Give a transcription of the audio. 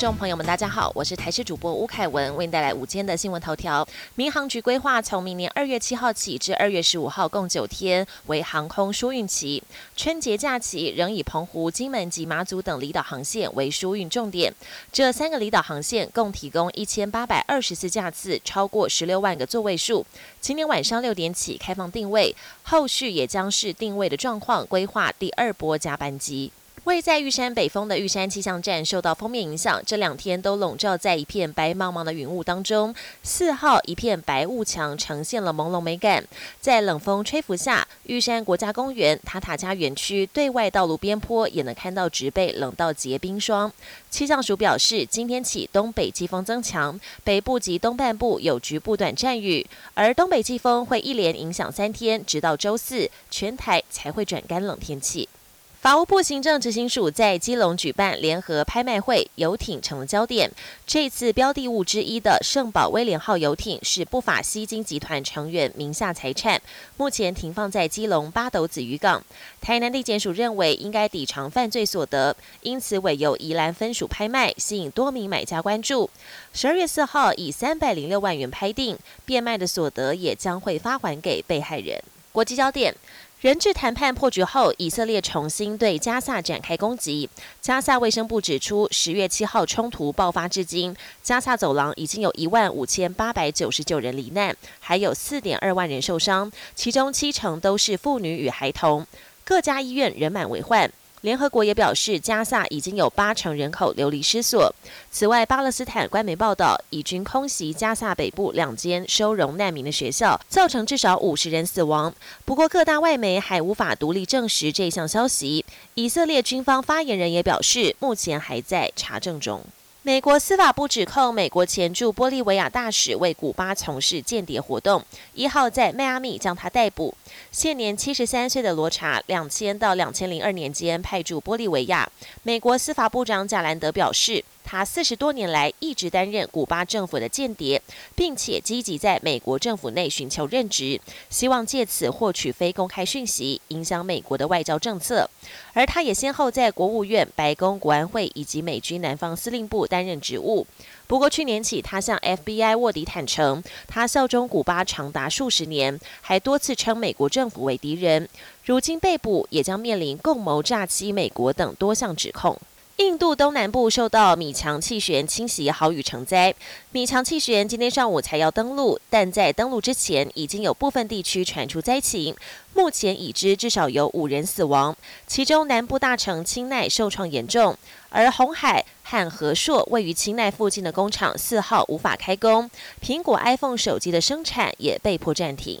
众朋友们，大家好，我是台视主播吴凯文，为您带来午间的新闻头条。民航局规划从明年二月七号起至二月十五号，共九天为航空疏运期。春节假期仍以澎湖、金门及马祖等离岛航线为疏运重点。这三个离岛航线共提供一千八百二十四架次，超过十六万个座位数。今天晚上六点起开放定位，后续也将是定位的状况规划第二波加班机。位在玉山北峰的玉山气象站受到封面影响，这两天都笼罩在一片白茫茫的云雾当中。四号一片白雾墙呈现了朦胧美感，在冷风吹拂下，玉山国家公园塔塔加园区对外道路边坡也能看到植被冷到结冰霜。气象署表示，今天起东北季风增强，北部及东半部有局部短暂雨，而东北季风会一连影响三天，直到周四，全台才会转干冷天气。法务部行政执行署在基隆举办联合拍卖会，游艇成了焦点。这次标的物之一的圣保威廉号游艇是不法吸金集团成员名下财产，目前停放在基隆八斗子渔港。台南地检署认为应该抵偿犯罪所得，因此委由宜兰分署拍卖，吸引多名买家关注。十二月四号以三百零六万元拍定，变卖的所得也将会发还给被害人。国际焦点。人质谈判破局后，以色列重新对加萨展开攻击。加萨卫生部指出，十月七号冲突爆发至今，加萨走廊已经有一万五千八百九十九人罹难，还有四点二万人受伤，其中七成都是妇女与孩童。各家医院人满为患。联合国也表示，加萨已经有八成人口流离失所。此外，巴勒斯坦官媒报道，以军空袭加萨北部两间收容难民的学校，造成至少五十人死亡。不过，各大外媒还无法独立证实这项消息。以色列军方发言人也表示，目前还在查证中。美国司法部指控美国前驻玻利维亚大使为古巴从事间谍活动，一号在迈阿密将他逮捕。现年七十三岁的罗查，两千到两千零二年间派驻玻利维亚。美国司法部长贾兰德表示。他四十多年来一直担任古巴政府的间谍，并且积极在美国政府内寻求任职，希望借此获取非公开讯息，影响美国的外交政策。而他也先后在国务院、白宫、国安会以及美军南方司令部担任职务。不过去年起，他向 FBI 卧底坦诚，他效忠古巴长达数十年，还多次称美国政府为敌人。如今被捕，也将面临共谋诈欺美国等多项指控。印度东南部受到米强气旋侵袭，豪雨成灾。米强气旋今天上午才要登陆，但在登陆之前，已经有部分地区传出灾情。目前已知至少有五人死亡，其中南部大城青奈受创严重，而红海和和硕位于青奈附近的工厂四号无法开工，苹果 iPhone 手机的生产也被迫暂停。